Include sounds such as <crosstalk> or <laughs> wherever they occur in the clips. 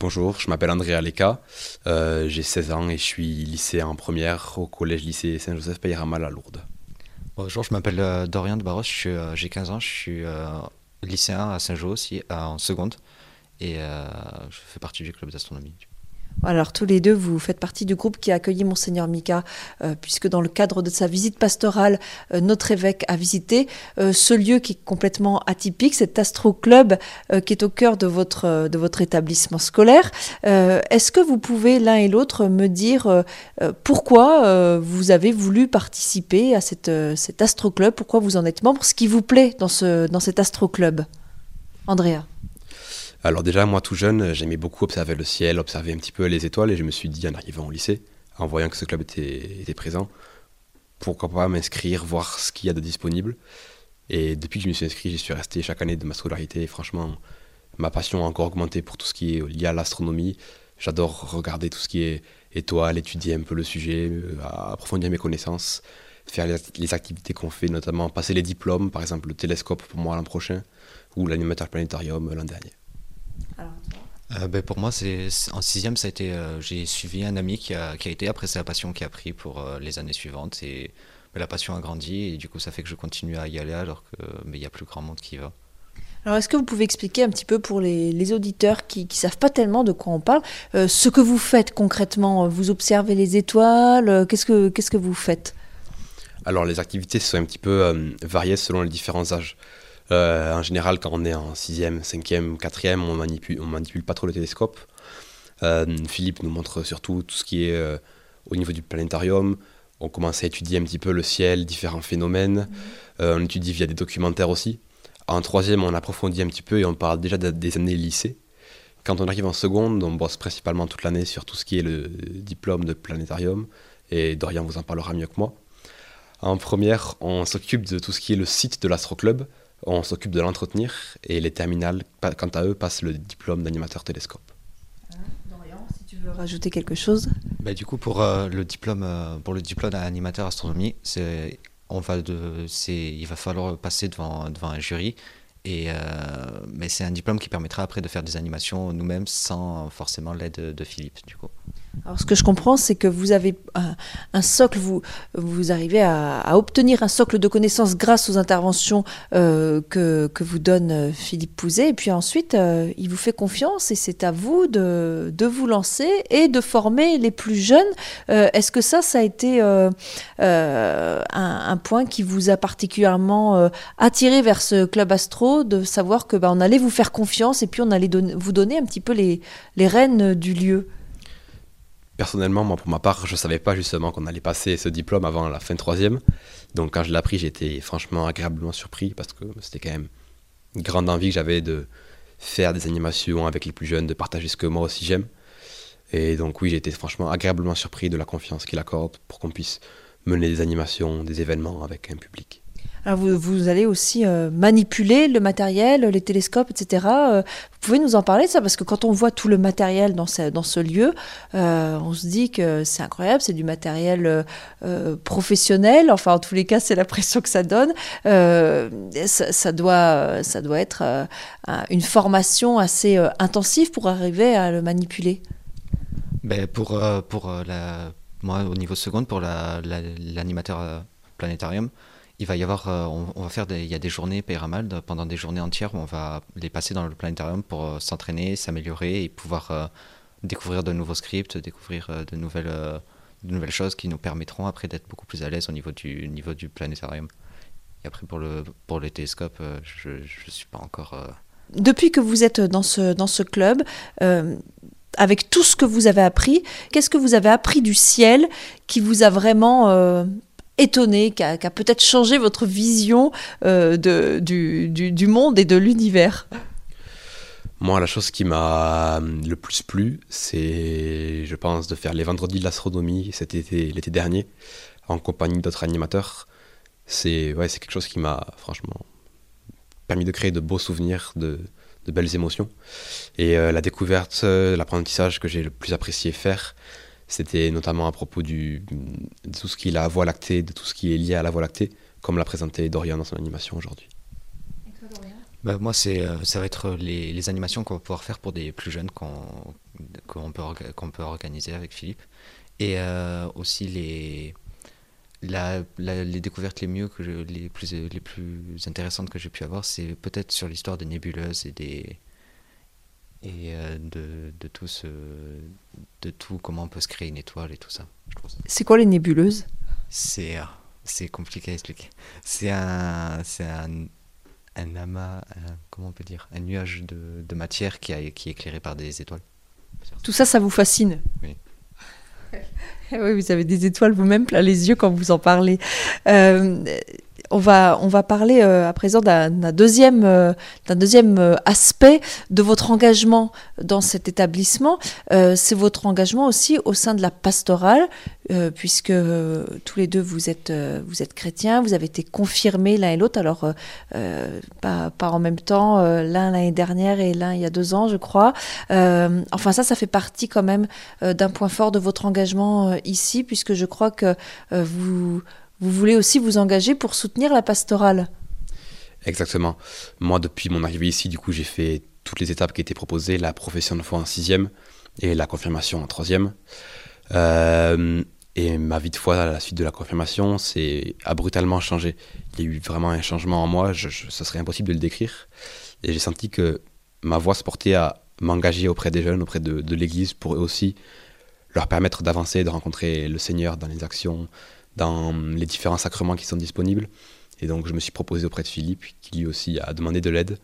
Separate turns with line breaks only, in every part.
Bonjour, je m'appelle André Aleka, euh, j'ai 16 ans et je suis lycéen en première au collège-lycée Saint-Joseph Payramal à Lourdes.
Bonjour, je m'appelle euh, Dorian de Barros, euh, j'ai 15 ans, je suis lycéen à Saint-Jean aussi, en seconde, et je fais partie du club d'astronomie.
Alors tous les deux, vous faites partie du groupe qui a accueilli monseigneur Mika, euh, puisque dans le cadre de sa visite pastorale, euh, notre évêque a visité euh, ce lieu qui est complètement atypique, cet Astro Club qui est au cœur de votre, de votre établissement scolaire. Est-ce que vous pouvez l'un et l'autre me dire pourquoi vous avez voulu participer à cette, cet Astro Club, pourquoi vous en êtes membre, ce qui vous plaît dans, ce, dans cet Astro Club? Andrea
alors déjà, moi tout jeune, j'aimais beaucoup observer le ciel, observer un petit peu les étoiles, et je me suis dit en arrivant au lycée, en voyant que ce club était, présent, pourquoi pas m'inscrire, voir ce qu'il y a de disponible. Et depuis que je me suis inscrit, j'y suis resté chaque année de ma scolarité. Et franchement, ma passion a encore augmenté pour tout ce qui est lié à l'astronomie. J'adore regarder tout ce qui est étoiles, étudier un peu le sujet, euh, approfondir mes connaissances, faire les activités qu'on fait, notamment passer les diplômes, par exemple le télescope pour moi l'an prochain, ou l'animateur planétarium l'an dernier.
Euh, ben, pour moi, c'est en sixième, ça a été, euh, j'ai suivi un ami qui a, qui a été. Après, c'est la passion qui a pris pour euh, les années suivantes et ben, la passion a grandi et du coup, ça fait que je continue à y aller alors que mais il y a plus grand monde qui va.
Alors, est-ce que vous pouvez expliquer un petit peu pour les, les auditeurs qui ne savent pas tellement de quoi on parle, ce que vous faites concrètement? Vous observez les étoiles Qu'est-ce que qu'est-ce que vous faites?
Alors, les activités sont un petit peu variées selon les différents âges. Euh, en général, quand on est en 6e, 5e, 4e, on manipule, on manipule pas trop le télescope. Euh, Philippe nous montre surtout tout ce qui est euh, au niveau du planétarium. On commence à étudier un petit peu le ciel, différents phénomènes. on étudie via des documentaires aussi. En troisième, on approfondit un petit peu et on parle déjà des années lycée. Quand on arrive en seconde, on bosse principalement toute l'année sur tout ce qui est le diplôme de planétarium. Et Dorian vous en parlera mieux que moi. En première, on s'occupe de tout ce qui est le site de l'Astro Club on s'occupe de l'entretenir et les terminales, quant à eux, passent le diplôme d'animateur télescope.
Dorian, si tu veux rajouter quelque chose
bah, Du coup, pour, euh, le diplôme, euh, pour le diplôme d'animateur astronomie, c'est, on va de, il va falloir passer devant, devant un jury. Et, euh, mais c'est un diplôme qui permettra après de faire des animations nous-mêmes sans forcément l'aide de Philippe. Du coup.
Alors, ce que je comprends, c'est que vous avez un, socle, vous, vous arrivez à, obtenir un socle de connaissances grâce aux interventions euh, que, que, vous donne euh, Philippe Pouzet. Et puis ensuite, euh, il vous fait confiance et c'est à vous de, de, vous lancer et de former les plus jeunes. Est-ce que ça, ça a été un, un, point qui vous a particulièrement attiré vers ce club astro, de savoir que bah, on allait vous faire confiance et puis on allait vous donner un petit peu les, les rênes du lieu?
Personnellement, moi, pour ma part, je ne savais pas justement qu'on allait passer ce diplôme avant la fin troisième. Donc, quand je l'ai appris, j'étais franchement agréablement surpris parce que c'était quand même une grande envie que j'avais de faire des animations avec les plus jeunes, de partager ce que moi aussi j'aime. Et donc, oui, été franchement agréablement surpris de la confiance qu'il accorde pour qu'on puisse mener des animations, des événements avec un public.
Alors vous, allez aussi euh, manipuler le matériel, les télescopes, etc. Euh, vous pouvez nous en parler de ça Parce que quand on voit tout le matériel dans ce, lieu, euh, on se dit que c'est incroyable, c'est du matériel professionnel. Enfin, en tous les cas, c'est l'impression que ça donne. Ça, doit, être une formation assez intensive pour arriver à le manipuler.
Ben pour, la, moi, au niveau seconde, pour l'animateur la, planétarium, il va y avoir, euh, on, va faire il y a des journées Pyramide pendant des journées entières où on va les passer dans le planétarium pour euh, s'entraîner, s'améliorer et pouvoir euh, découvrir de nouveaux scripts, découvrir de nouvelles, de nouvelles choses qui nous permettront après d'être beaucoup plus à l'aise au niveau du niveau du planétarium. Et après pour le pour les télescopes, je ne suis pas encore.
Depuis que vous êtes dans ce dans ce club. avec tout ce que vous avez appris, qu'est-ce que vous avez appris du ciel qui vous a vraiment étonné, qui a, peut-être changé votre vision euh, de, du, monde et de l'univers
Moi, la chose qui m'a le plus plu, c'est, je pense, de faire les vendredis de l'astronomie cet été, l'été dernier, en compagnie d'autres animateurs. C'est ouais, quelque chose qui m'a franchement permis de créer de beaux souvenirs, de, belles émotions. Et euh, la découverte, euh, l'apprentissage que j'ai le plus apprécié faire, c'était notamment à propos du, de tout ce qui est la Voie lactée, de tout ce qui est lié à la Voie lactée, comme l'a présenté Dorian dans son animation aujourd'hui.
bah, Moi, c'est, ça va être les, les animations qu'on va pouvoir faire pour des plus jeunes qu'on, qu'on, peut, qu'on peut organiser avec Philippe. Et aussi les, la, les découvertes les mieux que les plus les plus intéressantes que j'ai pu avoir c'est peut-être sur l'histoire des nébuleuses et des et euh, de, de, tout ce, de tout comment on peut se créer une étoile et tout ça.
C'est quoi les nébuleuses?
C'est euh, c'est compliqué à expliquer. C'est un c'est un, un amas comment on peut dire un nuage de, de matière qui a, qui est éclairé par des étoiles.
Tout ça ça vous fascine?
Oui. <laughs>
oui, vous avez des étoiles vous-même plein les yeux quand vous en parlez. Euh, on va, on va parler euh, à présent d'un deuxième, euh, deuxième euh, aspect de votre engagement dans cet établissement. c'est votre engagement aussi au sein de la pastorale, puisque tous les deux vous êtes, vous êtes chrétiens, vous avez été confirmés l'un et l'autre, alors pas, pas, en même temps, l'un l'année dernière et l'un il y a deux ans, je crois. enfin, ça, ça fait partie quand même d'un point fort de votre engagement ici, puisque je crois que vous vous voulez aussi vous engager pour soutenir la pastorale.
Exactement. Moi, depuis mon arrivée ici, du coup, j'ai fait toutes les étapes qui étaient proposées, la profession de foi en sixième et la confirmation en troisième. Euh, et ma vie de foi à la suite de la confirmation, c'est a brutalement changé. Il y a eu vraiment un changement en moi, je, ce serait impossible de le décrire. Et j'ai senti que ma voix se portait à m'engager auprès des jeunes, auprès de, de l'Église, pour eux aussi leur permettre d'avancer, de rencontrer le Seigneur dans les actions, dans les différents sacrements qui sont disponibles. Et donc je me suis proposé auprès de Philippe, qui lui aussi a demandé de l'aide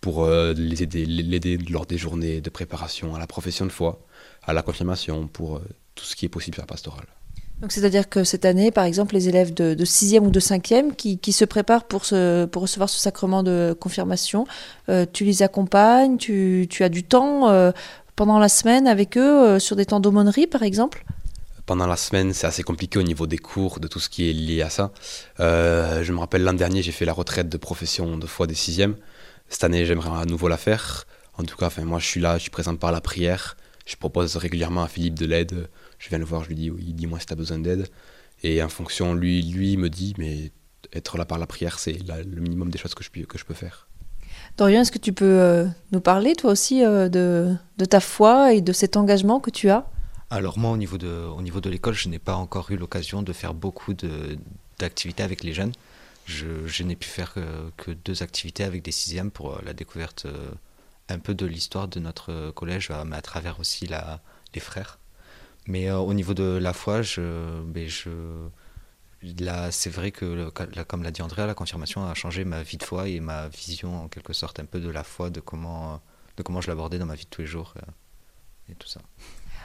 pour euh, les aider, l'aider lors des journées de préparation à la profession de foi, à la confirmation, pour euh, tout ce qui est possible à la pastorale.
Donc c'est-à-dire que cette année, par exemple, les élèves de, 6e ou de 5e qui, qui, se préparent pour, ce, pour recevoir ce sacrement de confirmation, euh, tu les accompagnes, tu, tu as du temps pendant la semaine avec eux sur des temps d'aumônerie, par exemple?
Pendant la semaine, c'est assez compliqué au niveau des cours, de tout ce qui est lié à ça. Euh, je me rappelle l'an dernier, j'ai fait la retraite de profession de foi des sixièmes. Cette année, j'aimerais à nouveau la faire. En tout cas, enfin, moi, je suis là, je suis présent par la prière. Je propose régulièrement à Philippe de l'aide. Je viens le voir, je lui dis, oui, dis-moi si tu as besoin d'aide. Et en fonction, lui, lui me dit, mais être là par la prière, c'est le minimum des choses que je, que je peux faire.
Dorian, est-ce que tu peux euh, nous parler, toi aussi, euh, de, de ta foi et de cet engagement que tu as?
Alors moi, au niveau de, au niveau de l'école, je n'ai pas encore eu l'occasion de faire beaucoup d'activités avec les jeunes. Je, n'ai pu faire que, deux activités avec des sixièmes pour euh, la découverte euh, un peu de l'histoire de notre collège, euh, mais à travers aussi la, les frères. Mais au niveau de la foi, je, ben je, là, c'est vrai que, comme l'a dit Andrea, la confirmation a changé ma vie de foi et ma vision en quelque sorte un peu de la foi, de comment, de comment je l'abordais dans ma vie de tous les jours et tout ça.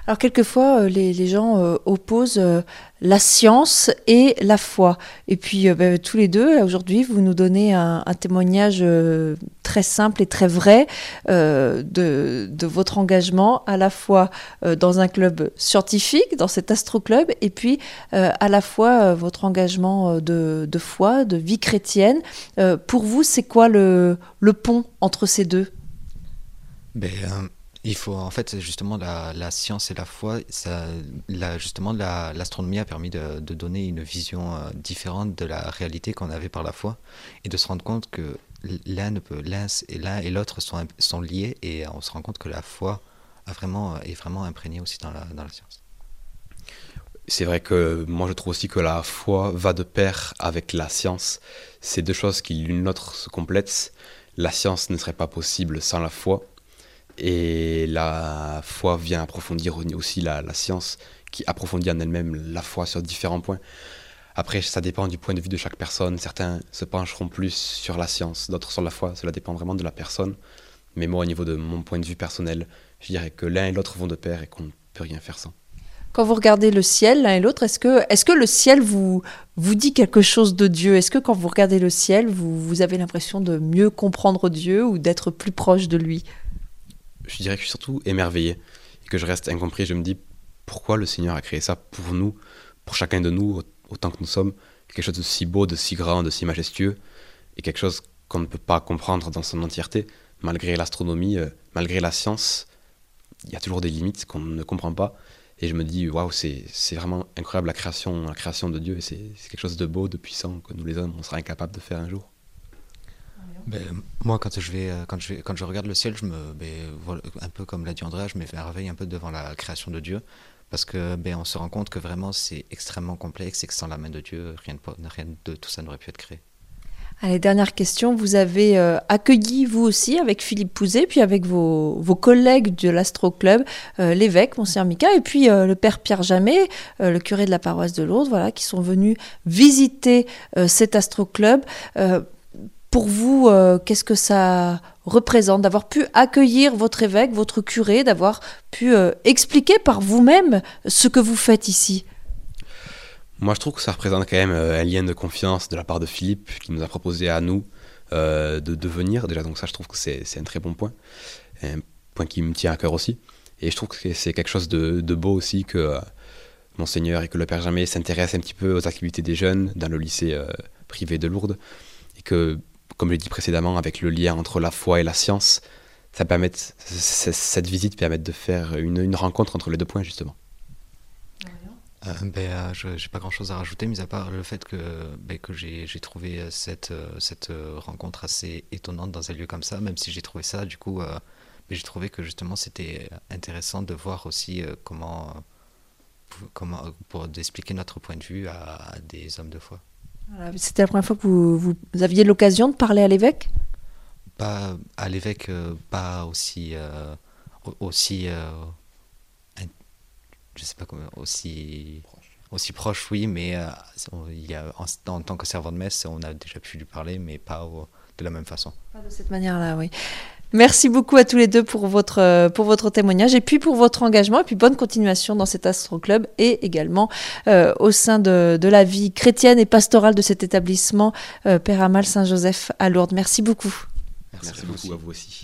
Alors quelquefois, euh, les, gens euh, opposent euh, la science et la foi. Et puis ben, tous les deux, aujourd'hui, vous nous donnez un, témoignage très simple et très vrai de, votre engagement à la fois dans un club scientifique, dans cet astro-club, et puis à la fois votre engagement de, foi, de vie chrétienne. pour vous, c'est quoi le, le, pont entre ces deux?
Ben, il faut, en fait, justement, la, science et la foi, justement, l'astronomie a permis de, donner une vision euh, différente de la réalité qu'on avait par la foi et de se rendre compte que l'un et l'autre sont, sont liés et on se rend compte que la foi a vraiment, est vraiment imprégnée aussi dans la, dans la science.
C'est vrai que moi je trouve aussi que la foi va de pair avec la science. C'est deux choses qui l'une l'autre se complètent. La science ne serait pas possible sans la foi et la foi vient approfondir aussi la, science, qui approfondit en elle-même la foi sur différents points. Après, ça dépend du point de vue de chaque personne. Certains se pencheront plus sur la science, d'autres sur la foi. Cela dépend vraiment de la personne. Mais moi, au niveau de mon point de vue personnel, je dirais que l'un et l'autre vont de pair et qu'on ne peut rien faire sans.
Quand vous regardez le ciel, l'un et l'autre, est-ce que, est que le ciel vous, vous dit quelque chose de Dieu? Est-ce que quand vous regardez le ciel, vous, vous avez l'impression de mieux comprendre Dieu ou d'être plus proche de lui?
Je dirais que je suis surtout émerveillé et que je reste incompris. Je me dis pourquoi le Seigneur a créé ça pour nous, pour chacun de nous, autant que nous sommes? Quelque chose de si beau, de si grand, de si majestueux et quelque chose qu'on ne peut pas comprendre dans son entièreté, malgré l'astronomie, euh, malgré la science. Il y a toujours des limites qu'on ne comprend pas. Et je me dis, waouh, c'est vraiment incroyable la création, la création de Dieu. Et c'est quelque chose de beau, de puissant que nous les hommes, on sera incapables de faire un jour.
Ben, Moi, quand je, vais, quand, je quand je regarde le ciel, je me, ben, un peu comme l'a dit Andrea, je m'émerveille un peu devant la création de Dieu. Parce que ben, on se rend compte que vraiment c'est extrêmement complexe et que sans la main de Dieu, rien de, rien de tout ça n'aurait pu être créé.
Allez, dernière question. Vous avez euh, accueilli, vous aussi, avec Philippe Pouzet, puis avec vos, vos collègues de l'Astro Club, euh, l'évêque, Monseigneur Mika, et puis euh, le père Pierre Jamet, le curé de la paroisse de Lourdes, voilà, qui sont venus visiter cet Astro Club. Pour vous, qu'est-ce que ça représente d'avoir pu accueillir votre évêque, votre curé, d'avoir pu expliquer par vous-même ce que vous faites ici?
Moi, je trouve que ça représente quand même euh, un lien de confiance de la part de Philippe qui nous a proposé à nous euh, de devenir. Déjà, donc ça, je trouve que c'est un très bon point. Un point qui me tient à cœur aussi. Et je trouve que c'est quelque chose de, beau aussi que euh, Monseigneur et que le Père Jamais s'intéresse un petit peu aux activités des jeunes dans le lycée privé de Lourdes. Et que, comme je l'ai dit précédemment, avec le lien entre la foi et la science, ça permet, cette visite permet de faire une rencontre entre les deux points, justement.
Euh, ben, euh, je n'ai pas grand-chose à rajouter, mis à part le fait que, ben, que j'ai trouvé cette, cette rencontre assez étonnante dans un lieu comme ça, même si j'ai trouvé ça, du coup, euh, ben, j'ai trouvé que justement c'était intéressant de voir aussi comment, comment, pour expliquer notre point de vue à, des hommes de foi.
C'était la première fois que vous, vous aviez l'occasion de parler à l'évêque?
Pas à l'évêque, pas aussi, aussi je sais pas comment, aussi proche. aussi proche, oui, mais euh, il y a, en, tant que servant de messe, on a déjà pu lui parler, mais pas de la même façon.
Pas de cette manière-là, oui. Merci beaucoup à tous les deux pour votre, euh, pour votre témoignage et puis pour votre engagement et puis bonne continuation dans cet Astro Club et également euh, au sein de, de, la vie chrétienne et pastorale de cet établissement Père Amal Saint-Joseph à Lourdes. Merci beaucoup.
Merci, beaucoup à vous aussi.